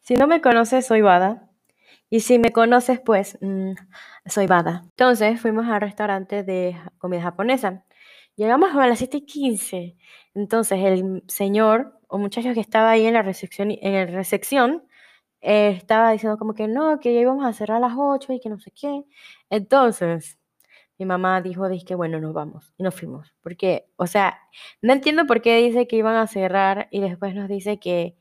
Si no me conoces, soy Bada. Y si me conoces, pues mm, soy Bada. Entonces fuimos al restaurante de comida japonesa. Llegamos a las 7 y 15. Entonces el señor o muchacho que estaba ahí en la recepción, en la recepción eh, estaba diciendo como que no, que ya íbamos a cerrar a las 8 y que no sé qué. Entonces mi mamá dijo, que bueno, nos vamos. Y nos fuimos. Porque, o sea, no entiendo por qué dice que iban a cerrar y después nos dice que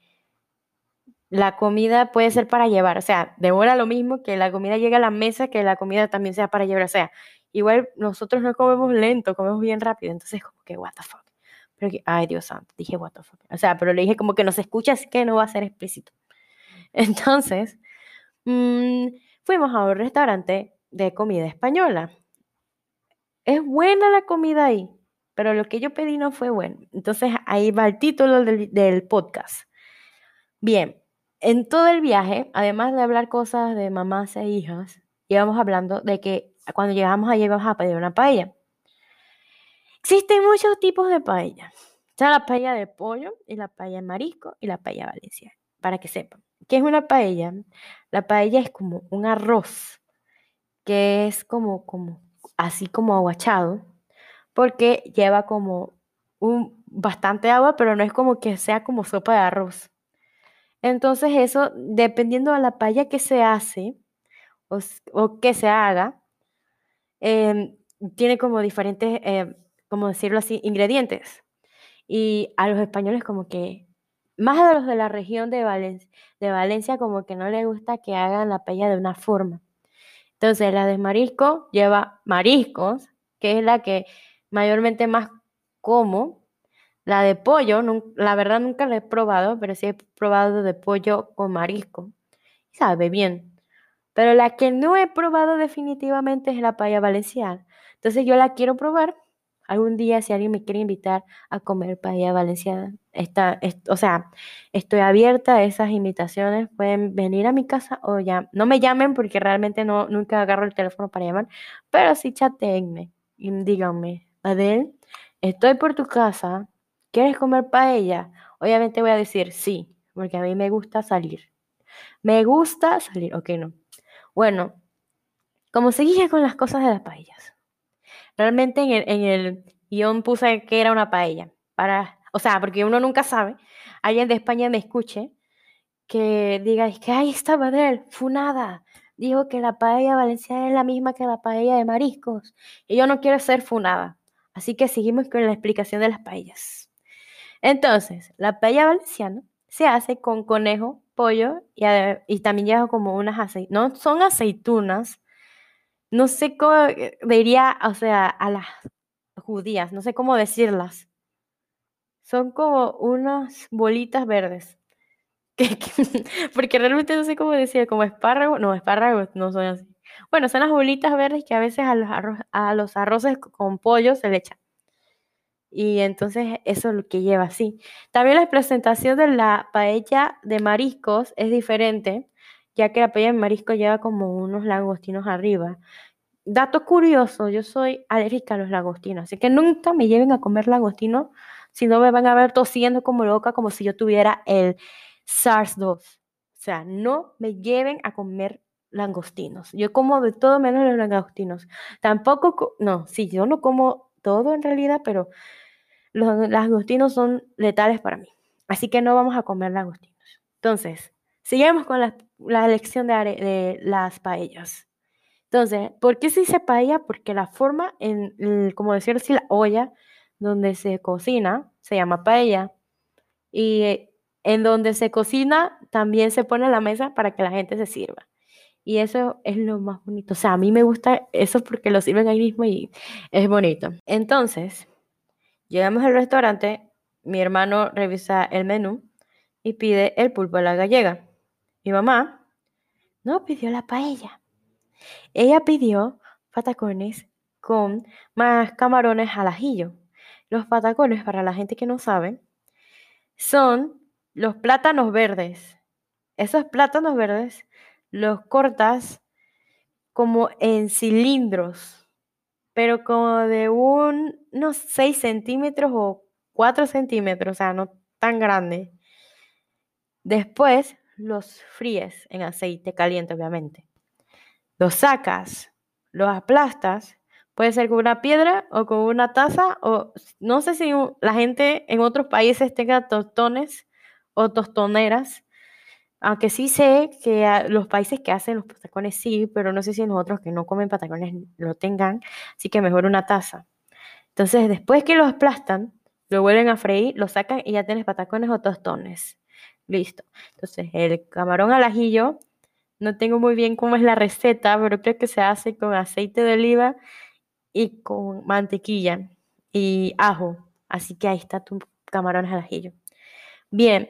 la comida puede ser para llevar, o sea, demora lo mismo que la comida llegue a la mesa, que la comida también sea para llevar, o sea, igual nosotros no comemos lento, comemos bien rápido, entonces como que, what the fuck. Pero que, ay, Dios santo, dije, what the fuck. O sea, pero le dije como que no se escucha, así que no va a ser explícito. Entonces, mmm, fuimos a un restaurante de comida española. Es buena la comida ahí, pero lo que yo pedí no fue bueno. Entonces, ahí va el título del, del podcast. Bien, en todo el viaje, además de hablar cosas de mamás e hijas, íbamos hablando de que cuando llegamos allí íbamos a pedir una paella. Existen muchos tipos de paella. Está la paella de pollo y la paella de marisco y la paella valenciana, para que sepan. ¿Qué es una paella? La paella es como un arroz que es como, como así como aguachado, porque lleva como un bastante agua, pero no es como que sea como sopa de arroz. Entonces eso, dependiendo de la paella que se hace o, que se haga, em, tiene como diferentes, em, como decirlo así, ingredientes. Y a los españoles como que, más a los de la región de Valencia, de Valencia como que no les gusta que hagan la paella de una forma. Entonces la de marisco lleva mariscos, que es la que mayormente más como, la de pollo, la verdad nunca la he probado, pero sí he probado de pollo con marisco. Sabe bien. Pero la que no he probado definitivamente es la paella valenciana. Entonces yo la quiero probar. Algún día si alguien me quiere invitar a comer paella valenciana, está, o sea, estoy abierta a esas invitaciones. Pueden venir a mi casa o ya. No me llamen porque realmente no, nunca agarro el teléfono para llamar, pero sí chateenme y díganme, Adel, estoy por tu casa, ¿Quieres comer paella? Obviamente voy a decir sí, porque a mí me gusta salir. Me gusta salir, ok, no. Bueno, como seguía con las cosas de las paellas. Realmente en el, en el guion puse que era una paella. Para, o sea, porque uno nunca sabe. Alguien de España me escuche que diga, es que ahí estaba de él, funada. Dijo que la paella valenciana es la misma que la paella de mariscos. Y yo no quiero ser funada. Así que seguimos con la explicación de las paellas. Entonces, la paella valenciana se hace con conejo, pollo y, también lleva como unas aceitunas, no son aceitunas, no sé cómo eh, diría, o sea, a las judías, no sé cómo decirlas. Son como unas bolitas verdes. porque realmente no sé cómo decir, como espárragos, no, espárragos no son así. Bueno, son las bolitas verdes que a veces a los, a los arroces con pollo se le echan. Y entonces eso es lo que lleva así. También la presentación de la paella de mariscos es diferente, ya que la paella de marisco lleva como unos langostinos arriba. Dato curioso, yo soy alérgica a los langostinos, así que nunca me lleven a comer langostinos, si no me van a ver tosiendo como loca, como si yo tuviera el SARS-2. O sea, no me lleven a comer langostinos. Yo como de todo menos los langostinos. Tampoco, no, sí, yo no como todo en realidad, pero los langostinos son letales para mí. Así que no vamos a comer langostinos. Entonces, seguimos con la, la elección de, las paellas. Entonces, ¿por qué se dice paella? Porque la forma, en, como decir así, la olla donde se cocina se llama paella. Y en donde se cocina también se pone la mesa para que la gente se sirva. Y eso es lo más bonito. O sea, a mí me gusta eso porque lo sirven ahí mismo y es bonito. Entonces, llegamos al restaurante, mi hermano revisa el menú y pide el pulpo a la gallega. Mi mamá no pidió la paella. Ella pidió patacones con más camarones al ajillo. Los patacones, para la gente que no sabe, son los plátanos verdes. Esos plátanos verdes los cortas como en cilindros, pero como de unos 6 centímetros o 4 centímetros, o sea, no tan grande. Después los fríes en aceite caliente, obviamente. Los sacas, los aplastas, puede ser con una piedra o con una taza, o no sé si la gente en otros países tenga tostones o tostoneras, aunque sí sé que los países que hacen los patacones sí, pero no sé si nosotros que no comen patacones lo tengan, así que mejor una taza. Entonces, después que los aplastan, lo vuelven a freír, lo sacan y ya tienes patacones o tostones. Listo. Entonces, el camarón al ajillo, no tengo muy bien cómo es la receta, pero creo que se hace con aceite de oliva y con mantequilla y ajo. Así que ahí está tu camarón al ajillo. Bien,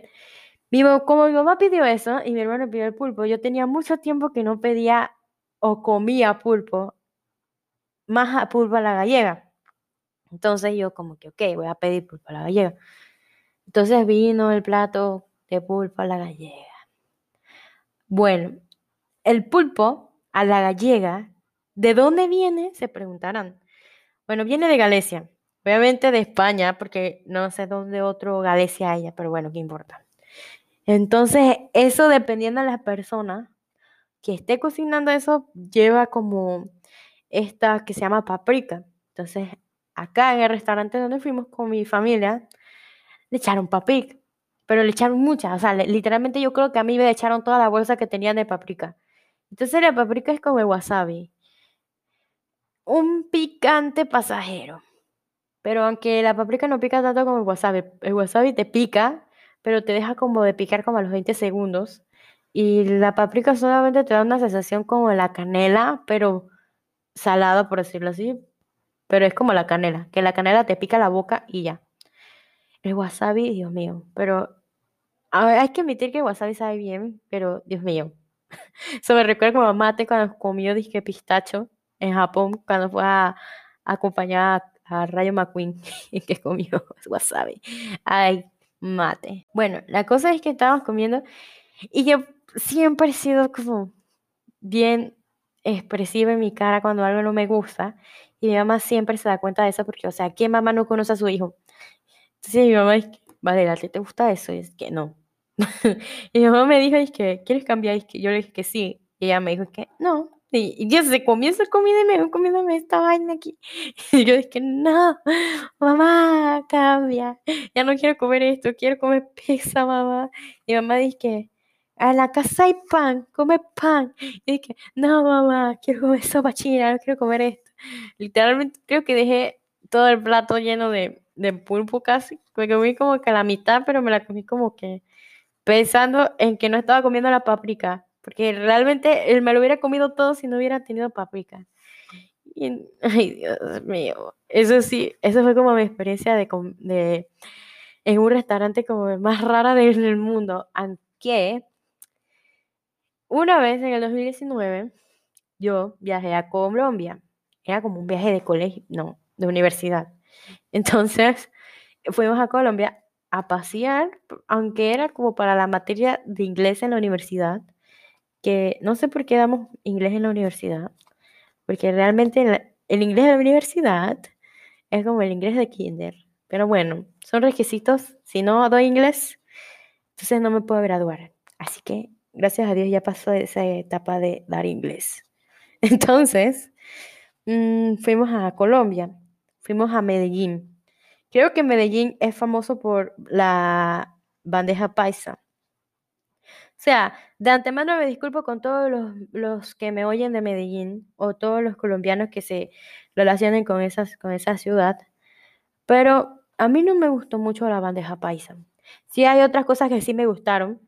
como mi mamá pidió eso y mi hermano pidió el pulpo, yo tenía mucho tiempo que no pedía o comía pulpo, más pulpo a la gallega. Entonces yo como que, ok, voy a pedir pulpo a la gallega. Entonces vino el plato de pulpo a la gallega. Bueno, el pulpo a la gallega, ¿de dónde viene? Se preguntarán. Bueno, viene de Galicia, obviamente de España, porque no sé dónde otro Galicia haya, pero bueno, ¿qué importa? Entonces, eso dependiendo de la persona que esté cocinando eso, lleva como esta que se llama paprika. Entonces, acá en el restaurante donde fuimos con mi familia, le echaron paprika, pero le echaron mucha, o sea, literalmente yo creo que a mí me echaron toda la bolsa que tenían de paprika. Entonces la paprika es como el wasabi, un picante pasajero. Pero aunque la paprika no pica tanto como el wasabi, el wasabi te pica, pero te deja como de picar como a los 20 segundos. Y la paprika solamente te da una sensación como la canela, pero salada, por decirlo así. Pero es como la canela, que la canela te pica la boca y ya. El wasabi, Dios mío, pero hay que admitir que el wasabi sabe bien, pero Dios mío. Eso me recuerda como mate cuando comió disque pistacho en Japón, cuando fue a, acompañar a, Rayo McQueen, que comió wasabi. Ay, mate. Bueno, la cosa es que estábamos comiendo y yo siempre he sido como bien expresiva en mi cara cuando algo no me gusta y mi mamá siempre se da cuenta de eso porque, o sea, ¿qué mamá no conoce a su hijo? Entonces mi mamá es, vale, ¿te gusta eso? Y es que no. y mi mamá me dijo, es que, ¿quieres cambiar? Y que yo le dije que sí. Y ella me dijo que no. Y, ya se comienza comida y me voy comiéndome esta vaina aquí. Y yo dije, no, mamá, cambia. Ya no quiero comer esto, quiero comer pizza, mamá. Y mamá dice a la casa hay pan, come pan. Y dije, no, mamá, quiero comer sopa china, no quiero comer esto. Literalmente creo que dejé todo el plato lleno de, de pulpo casi. Me comí como que a la mitad, pero me la comí como que pensando en que no estaba comiendo la paprika, porque realmente él me lo hubiera comido todo si no hubiera tenido paprika. ay, Dios mío, eso sí, eso fue como mi experiencia de, de en un restaurante como más rara del mundo, aunque una vez en el 2019 yo viajé a Colombia, era como un viaje de colegio, no, de universidad. Entonces, fuimos a Colombia a pasear, aunque era como para la materia de inglés en la universidad, que no sé por qué damos inglés en la universidad, porque realmente el, inglés de la universidad es como el inglés de kinder, pero bueno, son requisitos, si no doy inglés, entonces no me puedo graduar. Así que gracias a Dios ya pasó esa etapa de dar inglés. Entonces, mm, fuimos a Colombia, fuimos a Medellín. Creo que Medellín es famoso por la bandeja paisa. Sea, de antemano me disculpo con todos los, que me oyen de Medellín o todos los colombianos que se relacionen con, con esa ciudad, pero a mí no me gustó mucho la bandeja paisa. Sí hay otras cosas que sí me gustaron,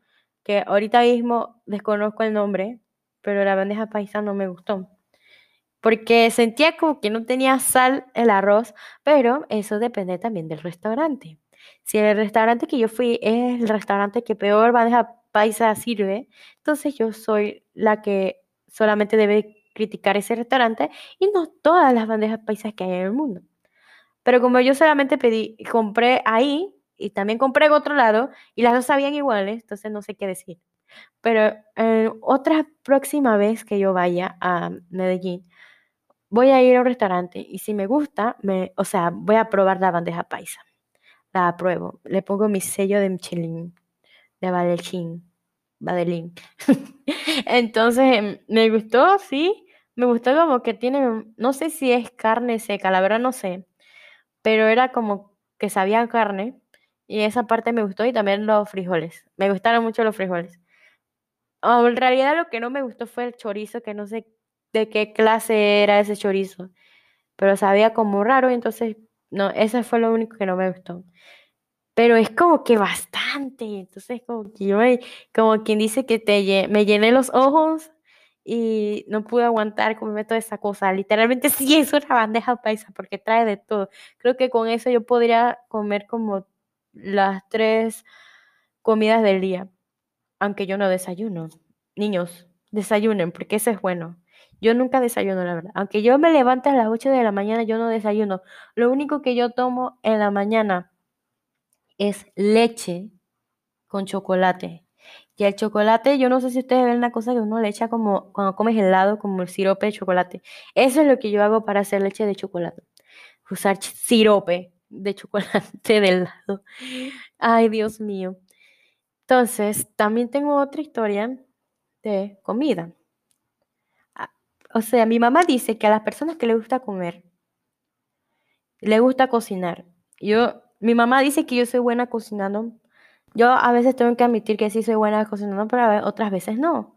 que ahorita mismo desconozco el nombre, pero la bandeja paisa no me gustó porque sentía como que no tenía sal el arroz, pero eso depende también del restaurante. Si el restaurante que yo fui es el restaurante que peor bandeja paisa sirve, entonces yo soy la que solamente debe criticar ese restaurante y no todas las bandejas paisas que hay en el mundo. Pero como yo solamente pedí, compré ahí y también compré en otro lado y las dos sabían iguales, entonces no sé qué decir. Pero eh, otra próxima vez que yo vaya a Medellín, voy a ir a un restaurante y si me gusta, o sea, voy a probar la bandeja paisa. La apruebo. Le pongo mi sello de Michelin, de Valechín. Badelín. Entonces, me gustó, sí. Me gustó como que tiene, no sé si es carne seca, la verdad no sé. Pero era como que sabía carne. Y esa parte me gustó y también los frijoles. Me gustaron mucho los frijoles. Oh, en realidad lo que no me gustó fue el chorizo, que no sé de qué clase era ese chorizo. Pero sabía como raro y entonces, no, eso fue lo único que no me gustó pero es como que bastante. Entonces, como que yo, como quien dice que te me llené los ojos y no pude aguantar comerme toda esa cosa. Literalmente sí es una bandeja paisa porque trae de todo. Creo que con eso yo podría comer como las tres comidas del día, aunque yo no desayuno. Niños, desayunen porque eso es bueno. Yo nunca desayuno, la verdad. Aunque yo me levante a las 8 de la mañana, yo no desayuno. Lo único que yo tomo en la mañana es leche con chocolate. Y el chocolate, yo no sé si ustedes ven una cosa que uno le echa como cuando comes helado, como el sirope de chocolate. Eso es lo que yo hago para hacer leche de chocolate. Usar sirope de chocolate de helado. Ay, Dios mío. Entonces, también tengo otra historia de comida. Ah, o sea, mi mamá dice que a las personas que le gusta comer, le gusta cocinar. Yo mi mamá dice que yo soy buena cocinando. Yo a veces tengo que admitir que sí soy buena cocinando, pero otras veces no.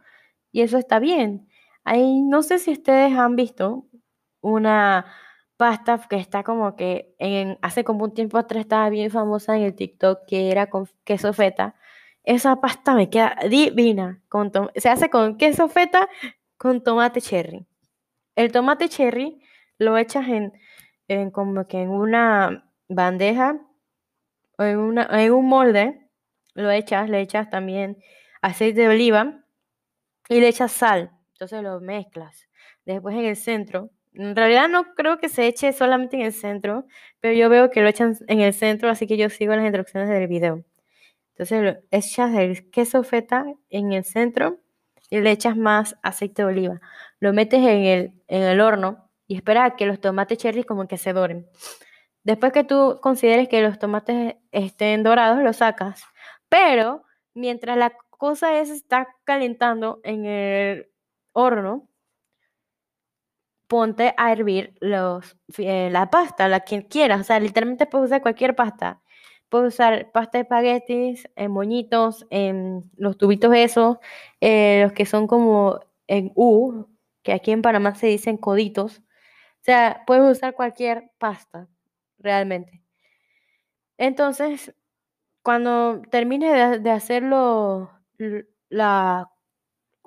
Y eso está bien. Ahí, no sé si ustedes han visto una pasta que está como que hace como un tiempo atrás estaba bien famosa en el TikTok, que era con queso feta. Esa pasta me queda divina. Se hace con queso feta con tomate cherry. El tomate cherry lo echas en como que en una bandeja en, una, en un molde, lo echas, le echas también aceite de oliva y le echas sal. Entonces lo mezclas. Después en el centro, en realidad no creo que se eche solamente en el centro, pero yo veo que lo echan en el centro, así que yo sigo las instrucciones del video. Entonces lo echas el queso feta en el centro y le echas más aceite de oliva. Lo metes en el, en el horno y espera a que los tomates cherry como que se doren. Después que tú consideres que los tomates estén dorados, los sacas. Pero mientras la cosa es está calentando en el horno, ponte a hervir los, eh, la pasta, la quien quieras. O sea, literalmente puedes usar cualquier pasta. Puedes usar pasta de espaguetis, moñitos, en los tubitos esos, eh, los que son como en U, que aquí en Panamá se dicen coditos. O sea, puedes usar cualquier pasta realmente. Entonces, cuando termines de, hacerlo, la,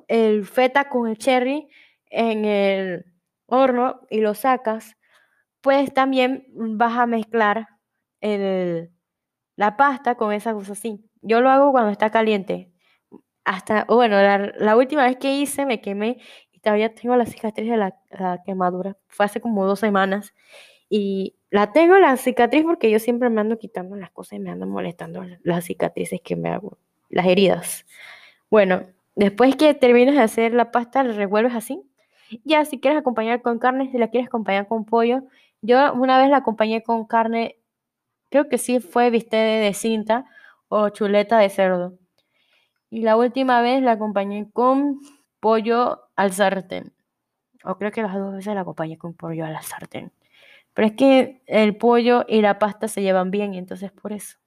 el feta con el cherry en el horno y lo sacas, pues también vas a mezclar el, la pasta con esa cosa así. Yo lo hago cuando está caliente. Hasta, bueno, la, última vez que hice me quemé y todavía tengo la cicatriz de la quemadura. Fue hace como dos semanas. Y la tengo la cicatriz porque yo siempre me ando quitando las cosas y me ando molestando las cicatrices que me hago, las heridas. Bueno, después que termines de hacer la pasta, la revuelves así. Ya, si quieres acompañar con carne, si la quieres acompañar con pollo. Yo una vez la acompañé con carne, creo que sí fue bistec de cinta o chuleta de cerdo. Y la última vez la acompañé con pollo al sartén. O creo que las dos veces la acompañé con pollo al sartén. Pero es que el pollo y la pasta se llevan bien, entonces por eso.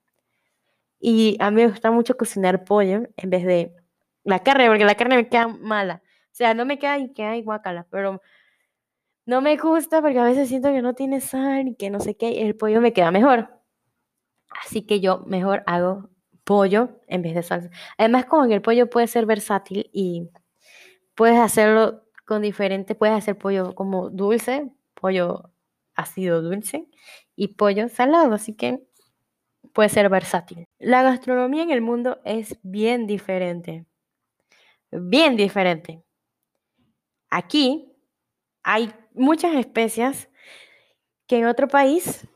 Y a mí me gusta mucho cocinar pollo en vez de la carne, porque la carne me queda mala. O sea, no me queda y queda guacala, pero no me gusta porque a veces siento que no tiene sal y que no sé qué, el pollo me queda mejor. Así que yo mejor hago pollo en vez de salsa. Además, como que el pollo puede ser versátil y puedes hacerlo con diferente, puedes hacer pollo como dulce, pollo ácido dulce y pollo salado, así que puede ser versátil. La gastronomía en el mundo es bien diferente, bien diferente. Aquí hay muchas especias que en otro país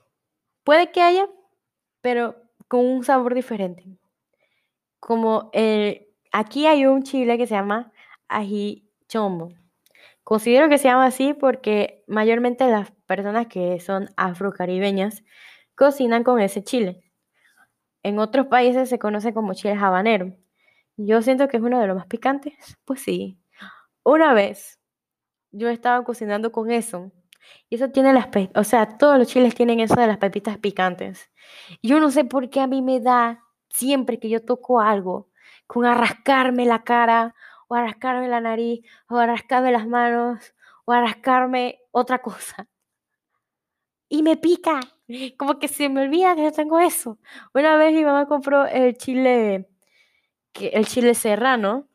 puede que haya, pero con un sabor diferente. Como el, aquí hay un chile que se llama ají chombo. Considero que se llama así porque mayormente las personas que son afrocaribeñas cocinan con ese chile. En otros países se conoce como chile habanero. Yo siento que es uno de los más picantes. Pues sí. Una vez yo estaba cocinando con eso. Y eso tiene las, o sea, todos los chiles tienen eso de las pepitas picantes. Yo no sé por qué a mí me da siempre que yo toco algo con arrascarme la cara o arrascarme la nariz o arrascarme las manos o arrascarme otra cosa. Y me pica, como que se me olvida que yo tengo eso. Una vez mi mamá compró el chile, el chile serrano,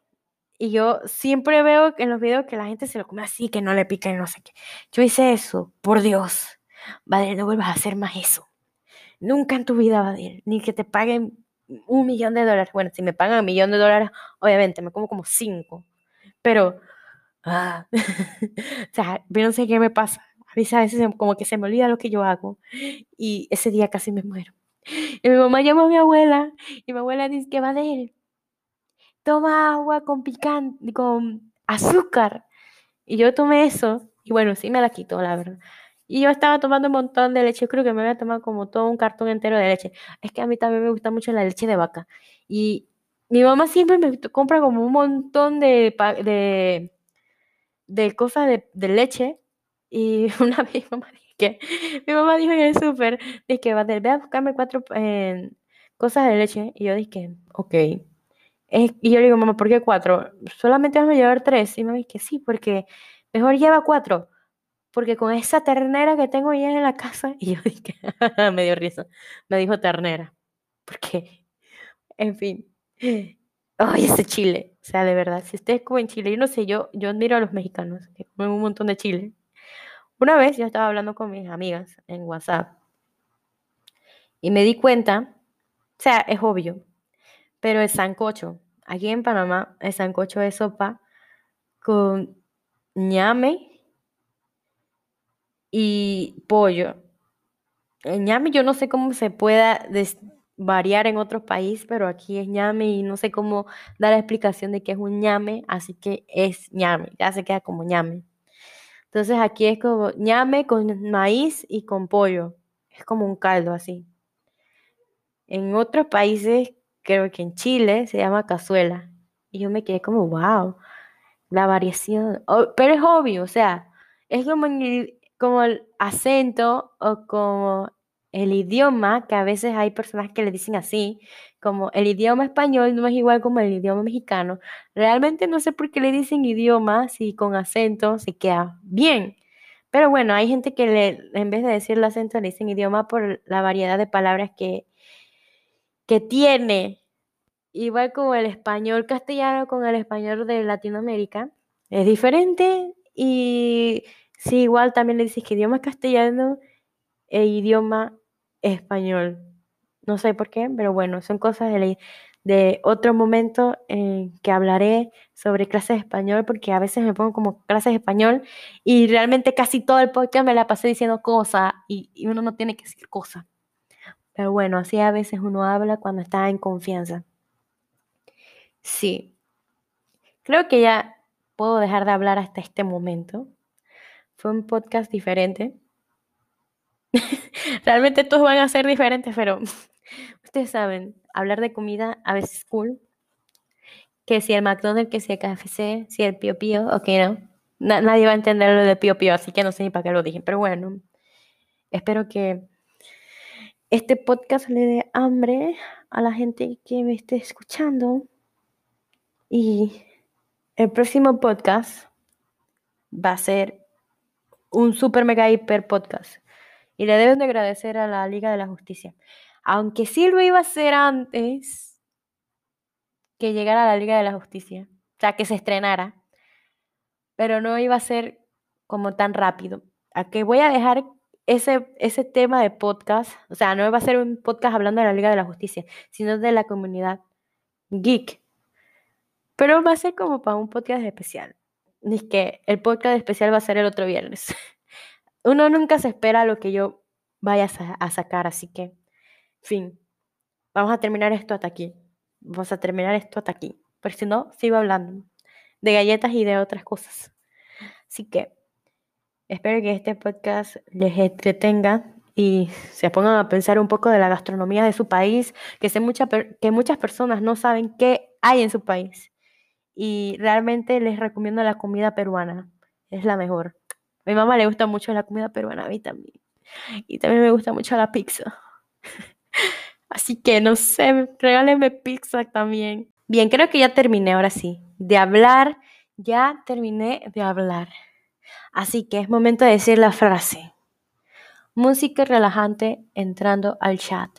y yo siempre veo en los videos que la gente se lo come así, que no le pica y no sé qué. Yo hice eso, por Dios. Vale, no vuelvas a hacer más eso. Nunca en tu vida, Vadir, ni que te paguen un millón de dólares. Bueno, si me pagan un millón de dólares, obviamente me como como cinco. Pero, ah, o sea, yo no sé qué me pasa. A veces, a veces como que se me olvida lo que yo hago y ese día casi me muero. Y mi mamá llama a mi abuela y mi abuela dice que va de él toma agua con picante, con azúcar. Y yo tomé eso y bueno, sí me la quitó, la verdad. Y yo estaba tomando un montón de leche, creo que me había tomado como todo un cartón entero de leche. Es que a mí también me gusta mucho la leche de vaca. Y mi mamá siempre me compra como un montón de, de, de cosas de, leche. Y una vez mi mamá dijo que, mi mamá dijo en el súper, que va a buscarme cuatro eh, cosas de leche. Y yo dije, ok y yo le digo, mamá, ¿por qué cuatro? Solamente vamos a llevar tres. Y me dice sí, porque mejor lleva cuatro. Porque con esa ternera que tengo ya en la casa. Y yo dije, me dio risa. Me dijo ternera. Porque, en fin. Ay, ese chile. O sea, de verdad, si ustedes comen chile, yo no sé, yo, yo admiro a los mexicanos que comen un montón de chile. Una vez yo estaba hablando con mis amigas en WhatsApp y me di cuenta, o sea, es obvio, pero el sancocho, aquí en Panamá, el sancocho es sopa con ñame y pollo. El ñame yo no sé cómo se pueda variar en otros países, pero aquí es ñame y no sé cómo dar la explicación de qué es un ñame, así que es ñame, ya se queda como ñame. Entonces aquí es como ñame con maíz y con pollo. Es como un caldo así. En otros países creo que en Chile se llama cazuela. Y yo me quedé como, wow, la variación. pero es obvio, o sea, es como, como el acento o como el idioma, que a veces hay personas que le dicen así, como el idioma español no es igual como el idioma mexicano. Realmente no sé por qué le dicen idioma si con acento se queda bien. Pero bueno, hay gente que le, en vez de decir el acento le dicen idioma por la variedad de palabras que que tiene, igual como el español castellano con el español de Latinoamérica, es diferente y sí, igual también le dices que idioma castellano e idioma español. No sé por qué, pero bueno, son cosas de, de otro momento en que hablaré sobre clases de español, porque a veces me pongo como clases de español y realmente casi todo el podcast me la pasé diciendo cosas y, y uno no tiene que decir cosas. Pero bueno, así a veces uno habla cuando está en confianza. Sí. Creo que ya puedo dejar de hablar hasta este momento. Fue un podcast diferente. Realmente todos van a ser diferentes, pero ustedes saben, hablar de comida a veces es cool. Que si el McDonald's, que si el KFC, si el Pio Pio, ok, no. nadie va a entender lo de Pio Pio, así que no sé ni para qué lo dije. Pero bueno, espero que este podcast le dé hambre a la gente que me esté escuchando. Y el próximo podcast va a ser un super mega hiper podcast. Y le deben de agradecer a la Liga de la Justicia. Aunque sí lo iba a hacer antes que llegara a la Liga de la Justicia. O sea, que se estrenara. Pero no iba a ser como tan rápido. A que voy a dejar ese, ese tema de podcast, o sea, no va a ser un podcast hablando de la Liga de la Justicia, sino de la comunidad geek. Pero va a ser como para un podcast especial. Ni que el podcast especial va a ser el otro viernes. Uno nunca se espera lo que yo vaya a sacar, así que, fin, vamos a terminar esto hasta aquí. Vamos a terminar esto hasta aquí. Pero si no, sigo hablando de galletas y de otras cosas. Así que Espero que este podcast les entretenga y se pongan a pensar un poco de la gastronomía de su país, que, sé mucha, que muchas personas no saben qué hay en su país. Y realmente les recomiendo la comida peruana. Es la mejor. Mi mamá le gusta mucho la comida peruana, a mí también. Y también me gusta mucho la pizza. Así que no sé, regálenme pizza también. Bien, creo que ya terminé ahora sí. De hablar, ya terminé de hablar. Así que es momento de decir la frase. Música relajante entrando al chat.